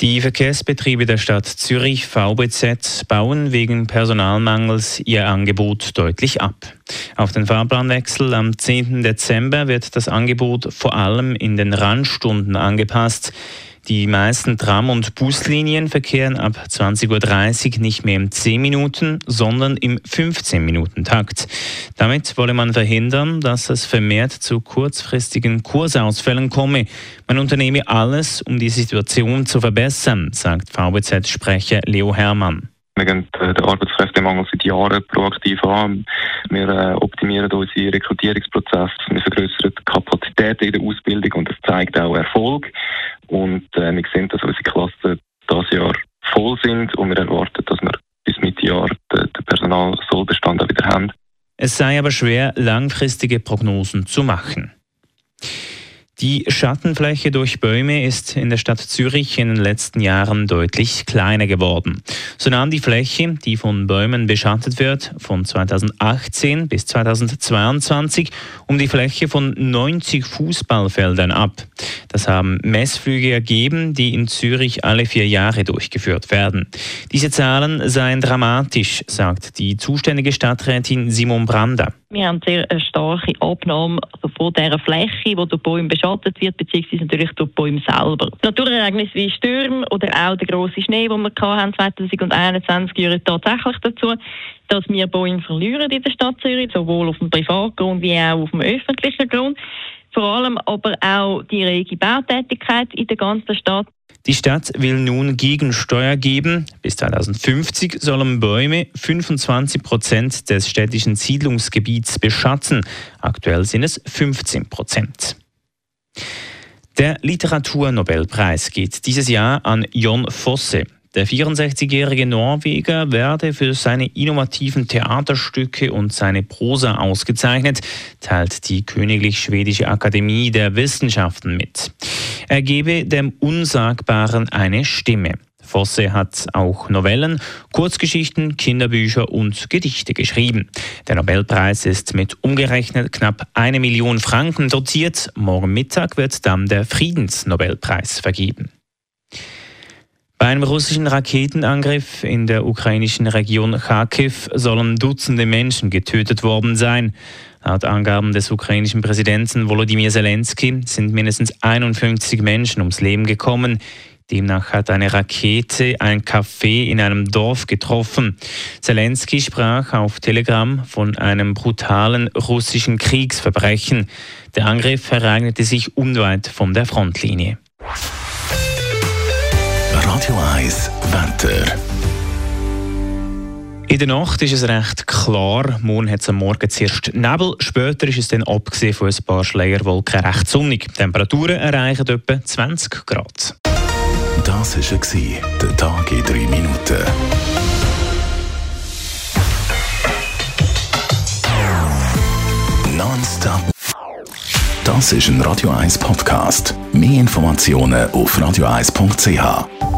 Die Verkehrsbetriebe der Stadt Zürich VBZ bauen wegen Personalmangels ihr Angebot deutlich ab. Auf den Fahrplanwechsel am 10. Dezember wird das Angebot vor allem in den Randstunden angepasst. Die meisten Tram- und Buslinien verkehren ab 20.30 Uhr nicht mehr im 10 Minuten, sondern im 15-Minuten-Takt. Damit wolle man verhindern, dass es vermehrt zu kurzfristigen Kursausfällen komme. Man unternehme alles, um die Situation zu verbessern, sagt VBZ-Sprecher Leo Hermann. Wir gehen äh, den Arbeitskräftemangel seit Jahren proaktiv an. Wir äh, optimieren unsere Rekrutierungsprozesse. Wir vergrößern die Kapazitäten in der Ausbildung und das zeigt auch Erfolg. Und äh, wir sehen, dass unsere Klassen dieses Jahr voll sind und wir erwarten, dass wir bis Mitte Jahr den, den Personalsollbestand wieder haben. Es sei aber schwer, langfristige Prognosen zu machen. Die Schattenfläche durch Bäume ist in der Stadt Zürich in den letzten Jahren deutlich kleiner geworden. So nahm die Fläche, die von Bäumen beschattet wird, von 2018 bis 2022 um die Fläche von 90 Fußballfeldern ab. Das haben Messflüge ergeben, die in Zürich alle vier Jahre durchgeführt werden. Diese Zahlen seien dramatisch, sagt die zuständige Stadträtin Simon Brander. Wir haben sehr eine starke Abnahme also von dieser Fläche, die durch Bäume beschattet wird, beziehungsweise natürlich durch Bäume selber. Naturereignisse wie Stürme oder auch der grosse Schnee, den wir 2021 gehören tatsächlich dazu, dass wir Bäume verlieren in der Stadt Zürich, sowohl auf dem Privatgrund wie auch auf dem öffentlichen Grund. Vor allem aber auch die rege Bautätigkeit in der ganzen Stadt. Die Stadt will nun Gegensteuer geben. Bis 2050 sollen Bäume 25 Prozent des städtischen Siedlungsgebiets beschatten. Aktuell sind es 15 Prozent. Der Literaturnobelpreis geht dieses Jahr an Jon Fosse. Der 64-jährige Norweger werde für seine innovativen Theaterstücke und seine Prosa ausgezeichnet, teilt die Königlich Schwedische Akademie der Wissenschaften mit. Er gebe dem Unsagbaren eine Stimme. Fosse hat auch Novellen, Kurzgeschichten, Kinderbücher und Gedichte geschrieben. Der Nobelpreis ist mit umgerechnet knapp eine Million Franken dotiert. Morgen Mittag wird dann der Friedensnobelpreis vergeben. Bei einem russischen Raketenangriff in der ukrainischen Region Kharkiv sollen Dutzende Menschen getötet worden sein. Laut Angaben des ukrainischen Präsidenten Volodymyr Zelensky sind mindestens 51 Menschen ums Leben gekommen. Demnach hat eine Rakete ein Café in einem Dorf getroffen. Zelensky sprach auf Telegram von einem brutalen russischen Kriegsverbrechen. Der Angriff ereignete sich unweit von der Frontlinie. Radio 1 Wetter. In der Nacht ist es recht klar. Morgen hat es am Morgen zuerst Nebel. Später ist es dann abgesehen von ein paar Schleierwolken recht sonnig. Die Temperaturen erreichen etwa 20 Grad. Das war der Tag in 3 Minuten. Nonstop. Das ist ein Radio 1 Podcast. Mehr Informationen auf radio1.ch.